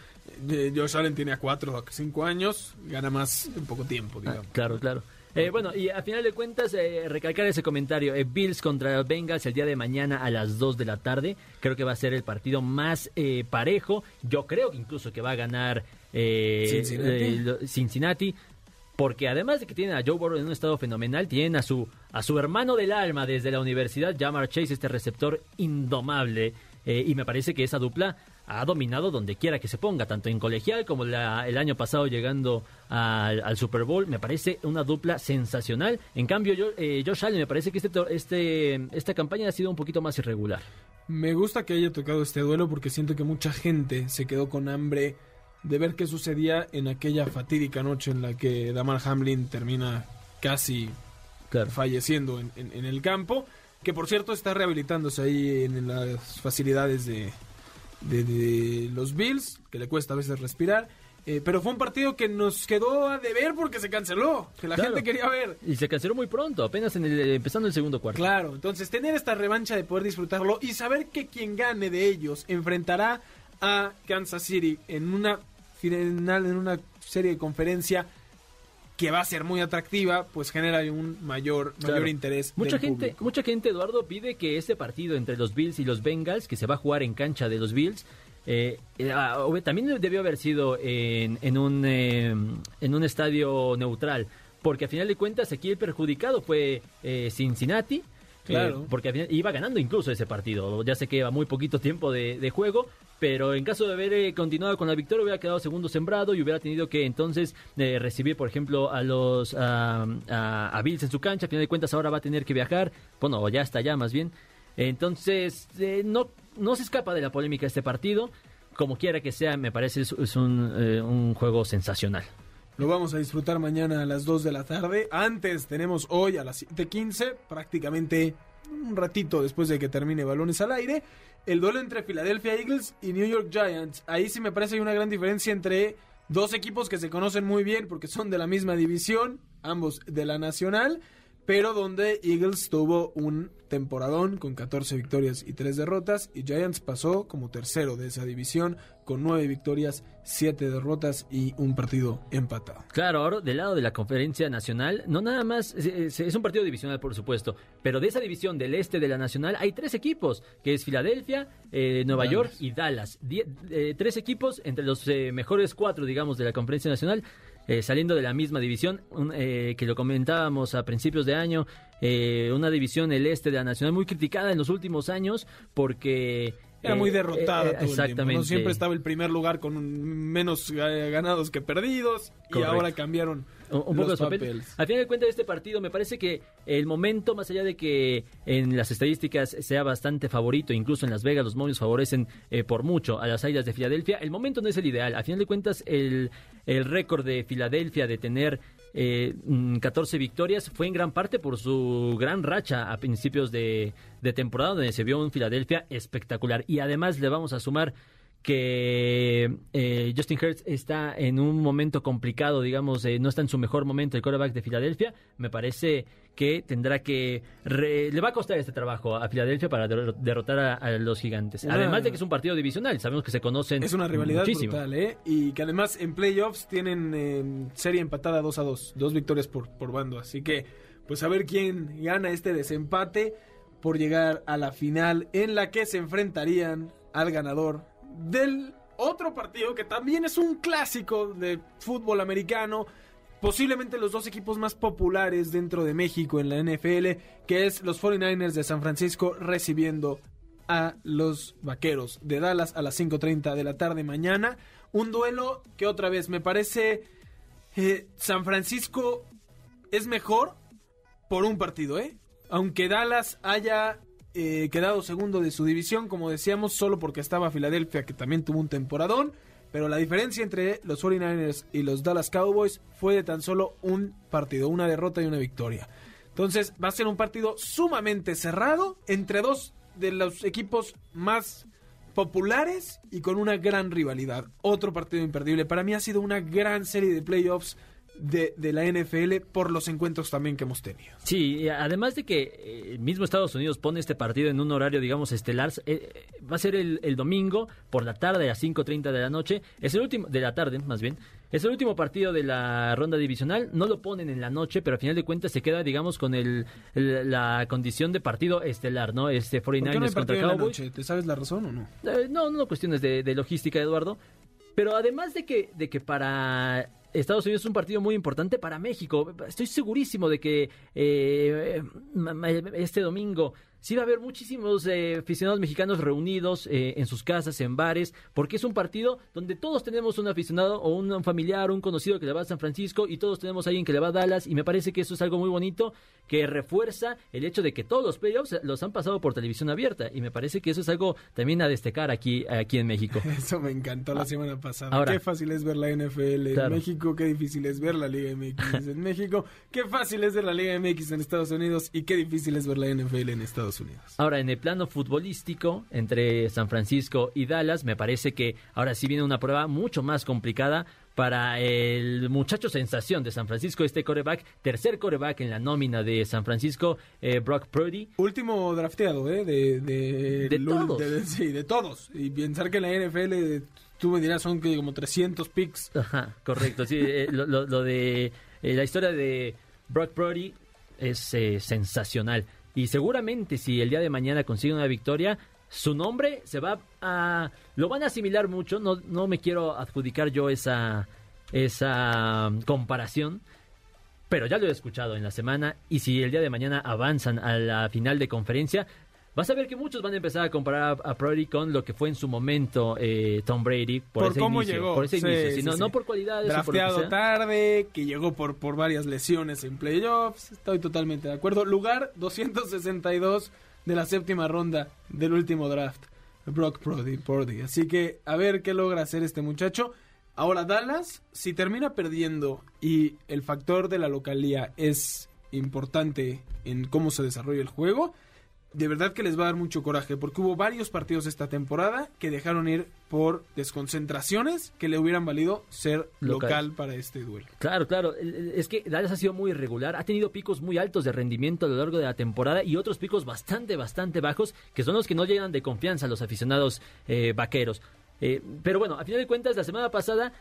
Eh, Josh Allen tiene a 4 a 5 años, gana más en poco tiempo, digamos. Claro, claro. Eh, bueno, y a final de cuentas, eh, recalcar ese comentario. eh, Bills contra Bengals el día de mañana a las 2 de la tarde. Creo que va a ser el partido más eh, parejo. Yo creo que incluso que va a ganar eh, Cincinnati. Cincinnati. Porque además de que tienen a Joe Burrow en un estado fenomenal, tienen a su, a su hermano del alma desde la universidad, Jamar Chase, este receptor indomable. Eh, y me parece que esa dupla ha dominado donde quiera que se ponga, tanto en colegial como la- el año pasado llegando al, al Super Bowl. Me parece una dupla sensacional. En cambio, yo, eh, Josh Allen, me parece que este, este, esta campaña ha sido un poquito más irregular. Me gusta que haya tocado este duelo porque siento que mucha gente se quedó con hambre de ver qué sucedía en aquella fatídica noche en la que Damar Hamlin termina casi falleciendo en, en- en el campo, que por cierto está rehabilitándose ahí en las facilidades de, de- de los Bills, que le cuesta a veces respirar. eh, pero fue un partido que nos quedó a deber porque se canceló, que la Claro. gente quería ver. Y se canceló muy pronto, apenas en el, empezando el segundo cuarto. Claro, entonces tener esta revancha de poder disfrutarlo y saber que quien gane de ellos enfrentará a Kansas City en una final, en una serie de conferencia que va a ser muy atractiva, pues genera un mayor, mayor Claro. interés. Mucha del gente, público. mucha gente, Eduardo, pide que este partido entre los Bills y los Bengals, que se va a jugar en cancha de los Bills, eh, eh, ah, también debió haber sido en, en un, eh, en un estadio neutral, porque a final de cuentas aquí el perjudicado fue eh, Cincinnati. Claro. eh, porque al final iba ganando incluso ese partido. Ya sé que va muy poquito tiempo de, de juego, pero en caso de haber eh, continuado con la victoria hubiera quedado segundo sembrado y hubiera tenido que entonces eh, recibir, por ejemplo, a los a, a- a Bills en su cancha. A final de cuentas ahora va a tener que viajar. Bueno, o ya está ya más bien. Entonces eh, no no se escapa de la polémica este partido. Como quiera que sea, me parece es, es un, eh, un juego sensacional. Lo vamos a disfrutar mañana a las 2 de la tarde. Antes tenemos hoy a las 7:15, prácticamente un ratito después de que termine Balones al Aire, el duelo entre Philadelphia Eagles y New York Giants. Ahí sí me parece hay una gran diferencia entre dos equipos que se conocen muy bien porque son de la misma división, ambos de la Nacional, pero donde Eagles tuvo un temporadón con 14 victorias y 3 derrotas y Giants pasó como tercero de esa división con 9 victorias, 7 derrotas y un partido empatado. Claro, ahora del lado de la conferencia nacional, no nada más, es, es- un partido divisional por supuesto, pero de esa división del este de la nacional hay tres equipos, que es Filadelfia, eh, Nueva Dallas. York y Dallas. Die- eh, tres equipos entre los eh, mejores cuatro, digamos, de la conferencia nacional, eh, saliendo de la misma división, un- eh, que lo comentábamos a principios de año, eh, una división el este de la nacional muy criticada en los últimos años porque... Era eh, muy derrotada eh, todo el tiempo, exactamente. ¿no? Siempre estaba el primer lugar con menos eh, ganados que perdidos y ahora cambiaron un, poco los los papeles. papeles. Al final de cuentas, este partido me parece que el momento, más allá de que en las estadísticas sea bastante favorito, incluso en Las Vegas los momios favorecen eh, por mucho a las Águilas de Filadelfia, el momento no es el ideal. Al final de cuentas, el, el récord de Filadelfia de tener eh, mm, 14 victorias fue en gran parte por su gran racha a principios de, de temporada, donde se vio un Filadelfia espectacular. Y además le vamos a sumar que eh, Justin Hurts está en un momento complicado, digamos, eh, no está en su mejor momento el quarterback de Filadelfia, me parece que tendrá que... re- le va a costar este trabajo a Filadelfia para der- derrotar a, a los gigantes. Además de que es un partido divisional, sabemos que se conocen Es una rivalidad muchísimo. brutal, ¿eh? Y que además en playoffs tienen eh, serie empatada 2 a 2, dos victorias por, por bando. Así que, pues a ver quién gana este desempate por llegar a la final en la que se enfrentarían al ganador del otro partido que también es un clásico de fútbol americano. Posiblemente los dos equipos más populares dentro de México en la NFL, que es los 49ers de San Francisco recibiendo a los Vaqueros de Dallas a las 5.30 de la tarde mañana. Un duelo que otra vez me parece eh, San Francisco es mejor por un partido, ¿eh? Aunque Dallas haya eh, quedado segundo de su división, como decíamos, solo porque estaba Filadelfia, que también tuvo un temporadón. Pero la diferencia entre los 49ers y los Dallas Cowboys fue de tan solo un partido, una derrota y una victoria. Entonces va a ser un partido sumamente cerrado entre dos de los equipos más populares y con una gran rivalidad. Otro partido imperdible. Para mí ha sido una gran serie de playoffs de, de la NFL por los encuentros también que hemos tenido. Sí, además de que eh, mismo Estados Unidos pone este partido en un horario, digamos, estelar, eh, va a ser el, el domingo por la tarde a las 5.30 de la noche, es el último, de la tarde más bien, es el último partido de la ronda divisional, no lo ponen en la noche, pero al final de cuentas se queda, digamos, con el, el- la condición de partido estelar, ¿no? Este 49ers ¿Por qué no hay contra Cowboys. ¿Te sabes la razón o no? Eh, no, no cuestiones de, de logística, Eduardo. Pero además de que, de que para Estados Unidos es un partido muy importante para México, estoy segurísimo de que eh, este domingo sí va a haber muchísimos eh, aficionados mexicanos reunidos eh, en sus casas, en bares, porque es un partido donde todos tenemos un aficionado o un familiar, un conocido que le va a San Francisco y todos tenemos a alguien que le va a Dallas y me parece que eso es algo muy bonito que refuerza el hecho de que todos los playoffs los han pasado por televisión abierta y me parece que eso es algo también a destacar aquí, aquí en México. Eso me encantó la Ah, semana pasada. ahora. qué fácil es ver la NFL en. México, qué difícil es ver la Liga MX en México, qué fácil es ver la Liga MX en Estados Unidos y qué difícil es ver la NFL en Estados Unidos. Ahora, en el plano futbolístico, entre San Francisco y Dallas, me parece que ahora sí viene una prueba mucho más complicada para el muchacho sensación de San Francisco, este coreback, tercer coreback en la nómina de San Francisco, eh, Brock Purdy. Último drafteado, ¿eh? De, de, De Lul- todos. de- sí, de todos. Y pensar que en la NFL tú me dirás, son como 300 picks. Ajá, correcto. Sí, eh, lo, lo- lo de eh, la historia de Brock Purdy es eh, sensacional. Y seguramente si el día de mañana consigue una victoria, su nombre se va a... Lo van a asimilar mucho. No, no me quiero adjudicar yo esa, esa um, comparación. Pero ya lo he escuchado en la semana. Y si el día de mañana avanzan a la final de conferencia, vas a ver que muchos van a empezar a comparar a, a con lo que fue en su momento eh, Tom Brady. Por, Por ese cómo inicio, llegó. Por ese Sí, inicio. sí, sino- sí. No por cualidades. o por lo que Drafteado sea. tarde, que llegó por, por varias lesiones en playoffs. Estoy totalmente de acuerdo. Lugar 262 de la séptima ronda del último draft. Brock Purdy, Purdy. Así que a ver qué logra hacer este muchacho. Ahora Dallas, si termina perdiendo y el factor de la localía es importante en cómo se desarrolla el juego, de verdad que les va a dar mucho coraje, porque hubo varios partidos esta temporada que dejaron ir por desconcentraciones que le hubieran valido ser Local. local, para este duelo. Claro, claro. El- el- Es que Dallas ha sido muy irregular. Ha tenido picos muy altos de rendimiento a lo largo de la temporada y otros picos bastante, bastante bajos, que son los que no llegan de confianza a los aficionados eh, vaqueros. Eh, pero bueno, a final de cuentas, la semana pasada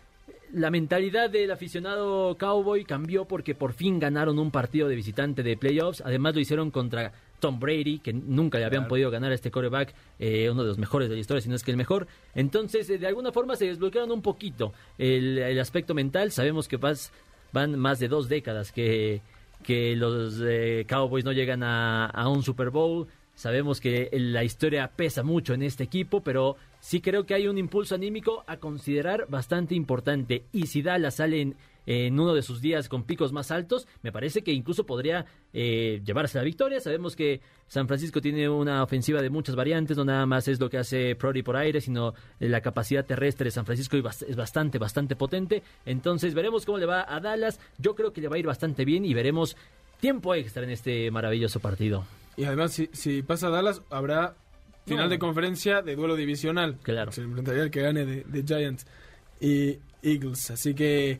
la mentalidad del aficionado cowboy cambió porque por fin ganaron un partido de visitante de playoffs. Además lo hicieron contra Tom Brady, que nunca le habían Claro. podido ganar a este coreback, eh, uno de los mejores de la historia, si no es que el mejor. Entonces, eh, de alguna forma se desbloquearon un poquito el, el aspecto mental. Sabemos que vas- van más de dos décadas que, que los eh, Cowboys no llegan a, a un Super Bowl. Sabemos que la historia pesa mucho en este equipo, pero sí creo que hay un impulso anímico a considerar bastante importante. Y si Dallas sale en, en uno de sus días con picos más altos, me parece que incluso podría eh, llevarse la victoria. Sabemos que San Francisco tiene una ofensiva de muchas variantes, no nada más es lo que hace Prody por aire, sino eh, la capacidad terrestre de San Francisco es bastante, bastante potente. Entonces veremos cómo le va a Dallas. Yo creo que le va a ir bastante bien y veremos tiempo extra en este maravilloso partido. Y además, si, si pasa Dallas, habrá final No. de conferencia de duelo divisional. Claro. Se enfrentaría el que gane de, de Giants y Eagles. Así que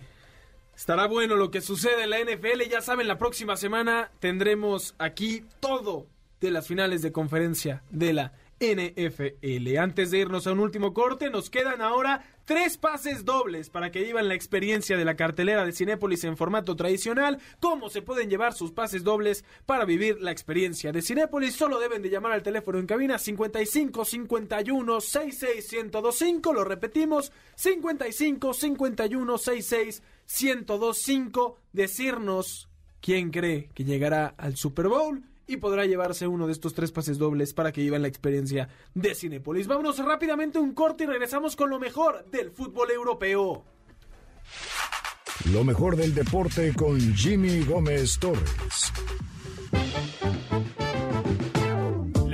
estará bueno lo que sucede en la NFL. Ya saben, la próxima semana tendremos aquí todo de las finales de conferencia de la NFL. Antes de irnos a un último corte, nos quedan ahora tres pases dobles para que vivan la experiencia de la cartelera de Cinépolis en formato tradicional. ¿Cómo se pueden llevar sus pases dobles para vivir la experiencia de Cinépolis? Solo deben de llamar al teléfono en cabina 55 51 66 1025. Lo repetimos, 55 51 66 1025. Decirnos quién cree que llegará al Super Bowl y podrá llevarse uno de estos tres pases dobles para que vivan la experiencia de Cinepolis. Vámonos rápidamente a un corte y regresamos con lo mejor del fútbol europeo. Lo mejor del deporte con Jimmy Gómez Torres.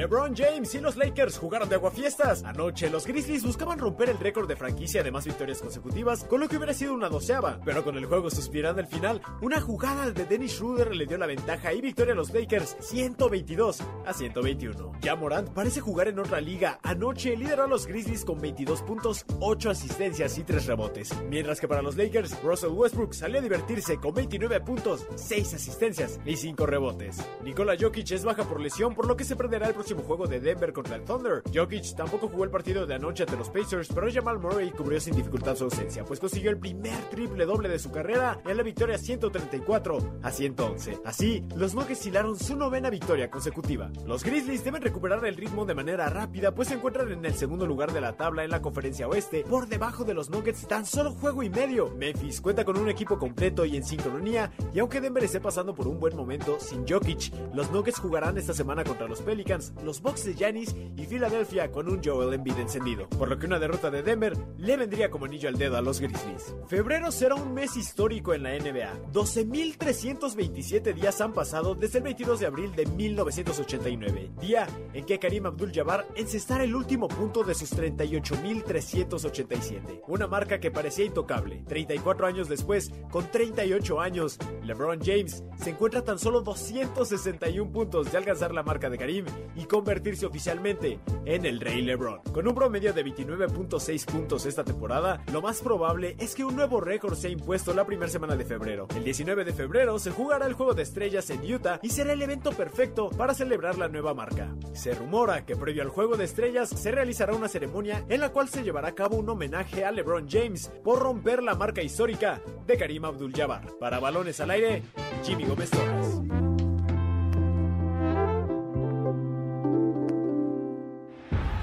LeBron James y los Lakers jugaron de aguafiestas. Anoche los Grizzlies buscaban romper el récord de franquicia de más victorias consecutivas, con lo que hubiera sido una doceava. Pero con el juego suspirando al final, una jugada de Dennis Schroeder le dio la ventaja y victoria a los Lakers 122 a 121. Ya Morant parece jugar en otra liga. Anoche lideró a los Grizzlies con 22 puntos, 8 asistencias y 3 rebotes. Mientras que para los Lakers, Russell Westbrook salió a divertirse con 29 puntos, 6 asistencias y 5 rebotes. Nikola Jokic es baja por lesión, por lo que se perderá el próximo juego de Denver contra el Thunder. Jokic tampoco jugó el partido de anoche ante los Pacers, pero Jamal Murray cubrió sin dificultad su ausencia, pues consiguió el primer triple doble de su carrera en la victoria 134 a 111. Así, los Nuggets hilaron su novena victoria consecutiva. Los Grizzlies deben recuperar el ritmo de manera rápida, pues se encuentran en el segundo lugar de la tabla en la conferencia oeste, por debajo de los Nuggets tan solo juego y medio. Memphis cuenta con un equipo completo y en sincronía, y aunque Denver esté pasando por un buen momento sin Jokic, los Nuggets jugarán esta semana contra los Pelicans, los Bucks de Giannis y Filadelfia con un Joel Embiid encendido, por lo que una derrota de Denver le vendría como anillo al dedo a los Grizzlies. Febrero será un mes histórico en la NBA. 12.327 días han pasado desde el 22 de abril de 1989, día en que Karim Abdul-Jabbar encestara el último punto de sus 38.387, una marca que parecía intocable. 34 años después, con 38 años, LeBron James se encuentra tan solo 261 puntos de alcanzar la marca de Karim y convertirse oficialmente en el Rey LeBron. Con un promedio de 29.6 puntos esta temporada, lo más probable es que un nuevo récord sea impuesto la primera semana de febrero. El 19 de febrero se jugará el Juego de Estrellas en Utah y será el evento perfecto para celebrar la nueva marca. Se rumora que previo al Juego de Estrellas se realizará una ceremonia en la cual se llevará a cabo un homenaje a LeBron James por romper la marca histórica de Karim Abdul-Jabbar. Para balones al aire, Jimmy Gómez Torres.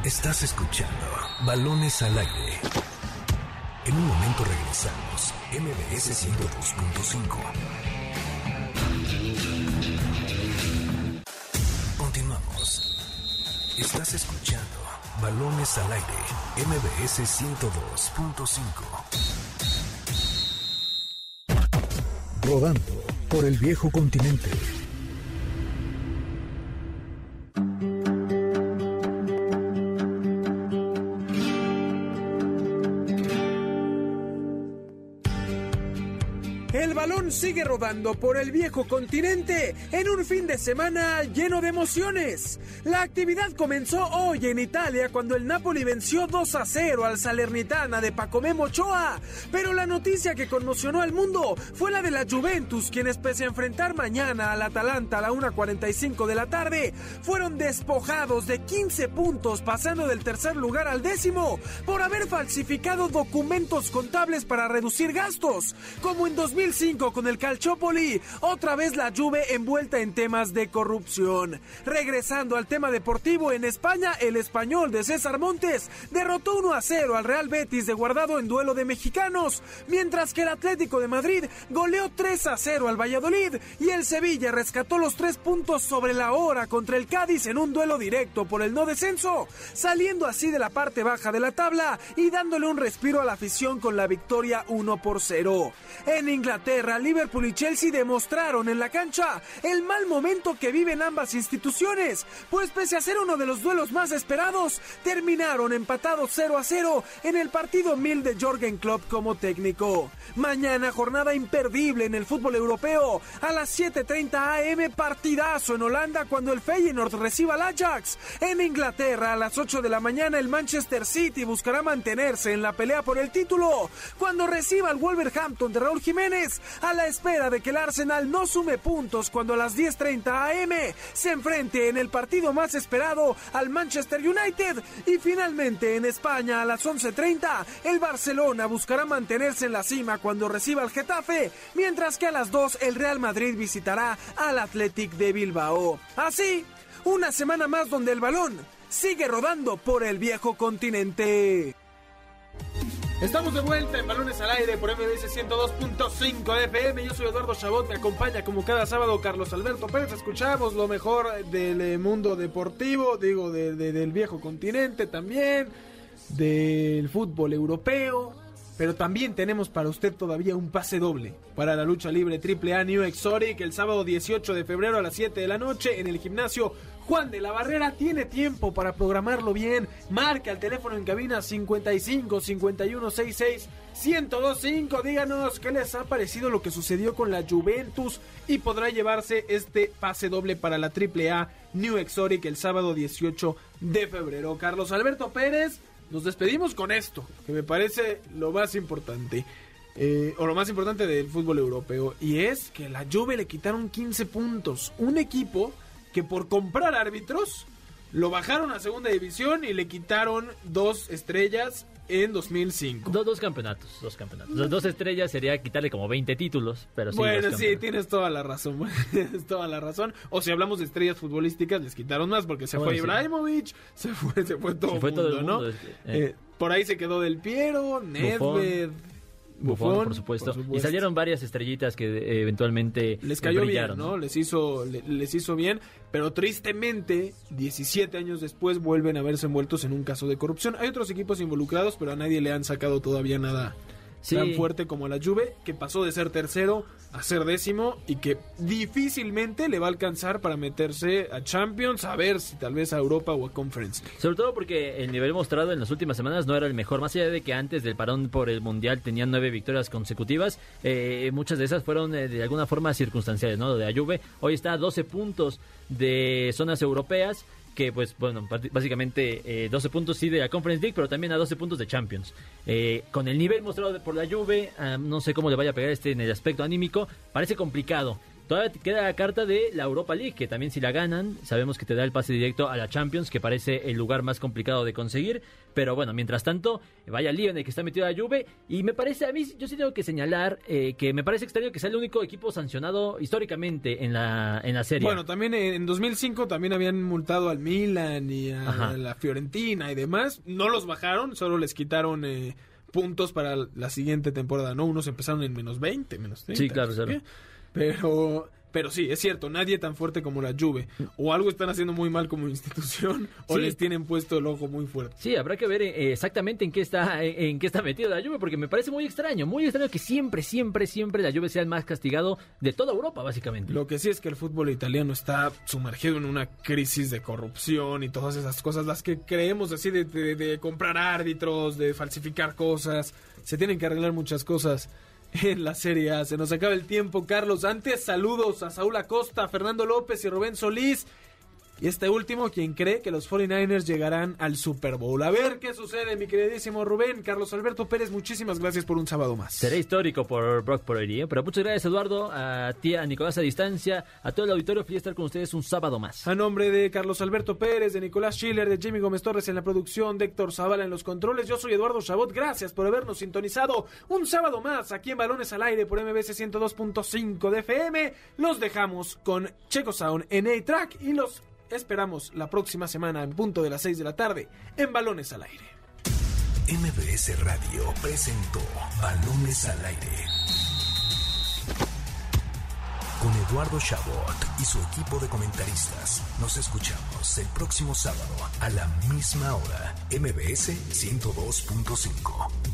Estás escuchando Balones al aire. En un momento regresamos. MBS 102.5. Continuamos. Estás escuchando Balones al aire. MBS 102.5. Rodando por el viejo continente. Sigue rodando por el viejo continente en un fin de semana lleno de emociones. La actividad comenzó hoy en Italia cuando el Napoli venció 2 a 0 al Salernitana de Pacomemo Ochoa. Pero la noticia que conmocionó al mundo fue la de la Juventus, quienes pese a enfrentar mañana al Atalanta a la 1.45 de la tarde, fueron despojados de 15 puntos pasando del tercer lugar al décimo por haber falsificado documentos contables para reducir gastos, como en 2005 con el Calciopoli, otra vez la Juve envuelta en temas de corrupción. Regresando al tema deportivo en España, el español de César Montes derrotó 1 a 0 al Real Betis de Guardado en duelo de mexicanos, mientras que el Atlético de Madrid goleó 3 a 0 al Valladolid y el Sevilla rescató los tres puntos sobre la hora contra el Cádiz en un duelo directo por el no descenso, saliendo así de la parte baja de la tabla y dándole un respiro a la afición con la victoria 1 por 0. En Inglaterra, Liverpool y Chelsea demostraron en la cancha el mal momento que viven ambas instituciones, pues pese a ser uno de los duelos más esperados, terminaron empatados 0 a 0 en el partido mil de Jorgen Klopp como técnico. Mañana jornada imperdible en el fútbol europeo. A las 7.30 am partidazo en Holanda cuando el Feyenoord reciba al Ajax. En Inglaterra a las 8 de la mañana el Manchester City buscará mantenerse en la pelea por el título cuando reciba al Wolverhampton de Raúl Jiménez a la espera de que el Arsenal no sume puntos cuando a las 10.30 am se enfrente en el partido más esperado al Manchester United y finalmente en España a las 11.30 el Barcelona buscará mantenerse en la cima cuando reciba al Getafe, mientras que a las 2 el Real Madrid visitará al Athletic de Bilbao. Así, una semana más donde el balón sigue rodando por el viejo continente. Estamos de vuelta en Balones al Aire por MBS 102.5 de FM. Yo soy Eduardo Chabot, me acompaña como cada sábado Carlos Alberto Pérez. Escuchamos lo mejor del eh, mundo deportivo, digo, de- de- del viejo continente también, del fútbol europeo. Pero también tenemos para usted todavía un pase doble para la lucha libre AAA New Exotic el sábado 18 de febrero a las 7 de la noche en el gimnasio Juan de la Barrera. Tiene tiempo para programarlo bien. Marca el teléfono en cabina 55 51 66 1025. Díganos qué les ha parecido lo que sucedió con la Juventus y podrá llevarse este pase doble para la AAA New Exotic el sábado 18 de febrero. Carlos Alberto Pérez. Nos despedimos con esto, que me parece lo más importante. eh, o lo más importante del fútbol europeo. Y es que la Juve le quitaron 15 puntos. Un equipo que por comprar árbitros lo bajaron a segunda división y le quitaron dos estrellas en 2005. Do- dos campeonatos, dos campeonatos. Las dos estrellas sería quitarle como 20 títulos, pero sí. bueno, dos sí, tienes toda la razón. tienes toda la razón. O si hablamos de estrellas futbolísticas, les quitaron más porque se Bueno, fue sí. Ibrahimovic, se fue, se fue todo, Se fue todo el ¿no? mundo, que, Eh, eh. por ahí se quedó Del Piero, Nedved, Buffon, Buffon, por, supuesto. por Y salieron varias estrellitas que eh, eventualmente les cayó brillaron, bien, ¿no? Les hizo, le- les hizo bien, pero tristemente, 17 años después vuelven a verse envueltos en un caso de corrupción. Hay otros equipos involucrados, pero a nadie le han sacado todavía nada Sí. tan fuerte como la Juve, que pasó de ser tercero a ser décimo y que difícilmente le va a alcanzar para meterse a Champions, a ver si tal vez a Europa o a Conference. Sobre todo porque el nivel mostrado en las últimas semanas no era el mejor. Más allá de que antes del parón por el Mundial tenían nueve victorias consecutivas, eh, muchas de esas fueron eh, de alguna forma circunstanciales, ¿no? De la Juve. Hoy está a 12 puntos de zonas europeas que pues bueno, básicamente 12 puntos sí de la Conference League, pero también a 12 puntos de Champions. con el nivel mostrado por la Juve, ah, no sé cómo le vaya a pegar este en el aspecto anímico, parece complicado. Todavía queda la carta de la Europa League, que también si la ganan, sabemos que te da el pase directo a la Champions, que parece el lugar más complicado de conseguir. Pero bueno, mientras tanto, vaya lío en el que está metido la Juve. Y me parece, a mí, yo sí tengo que señalar eh, que me parece extraño que sea el único equipo sancionado históricamente en la, en la serie. Bueno, también en 2005 también habían multado al Milan y a la Fiorentina y demás. No los bajaron, solo les quitaron... Eh, puntos para la siguiente temporada, ¿no? Unos empezaron en menos 20, menos 30. Sí, claro, claro. Pero pero sí, es cierto, nadie tan fuerte como la Juve. O algo están haciendo muy mal como institución, o les tienen puesto el ojo muy fuerte. Sí, habrá que ver eh, exactamente en qué está en, qué está metido la Juve, porque me parece muy extraño, muy extraño que siempre, siempre, siempre la Juve sea el más castigado de toda Europa, básicamente. Lo que sí es que el fútbol italiano está sumergido en una crisis de corrupción y todas esas cosas, las que creemos así de, de comprar árbitros, de falsificar cosas. Se tienen que arreglar muchas cosas en la Serie A. Se nos acaba el tiempo, Carlos. Antes, saludos a Saúl Acosta, Fernando López y Rubén Solís. Y este último, quien cree que los 49ers llegarán al Super Bowl. A ver qué sucede, mi queridísimo Rubén. Carlos Alberto Pérez, muchísimas gracias por un sábado más. Será histórico por Brock Purdy, ¿eh? pero muchas gracias, Eduardo, a ti, a Nicolás a distancia, a todo el auditorio. Feliz estar con ustedes un sábado más. A nombre de Carlos Alberto Pérez, de Nicolás Schiller, de Jimmy Gómez Torres en la producción, de Héctor Zavala en los controles, yo soy Eduardo Chabot. Gracias por habernos sintonizado un sábado más aquí en Balones al Aire por MBC 102.5 de FM. Los dejamos con Checo Sound en A-Track y los esperamos la próxima semana en punto de las 6 de la tarde en Balones al Aire. MBS Radio presentó Balones al Aire. Con Eduardo Chabot y su equipo de comentaristas. Nos escuchamos el próximo sábado a la misma hora. MBS 102.5.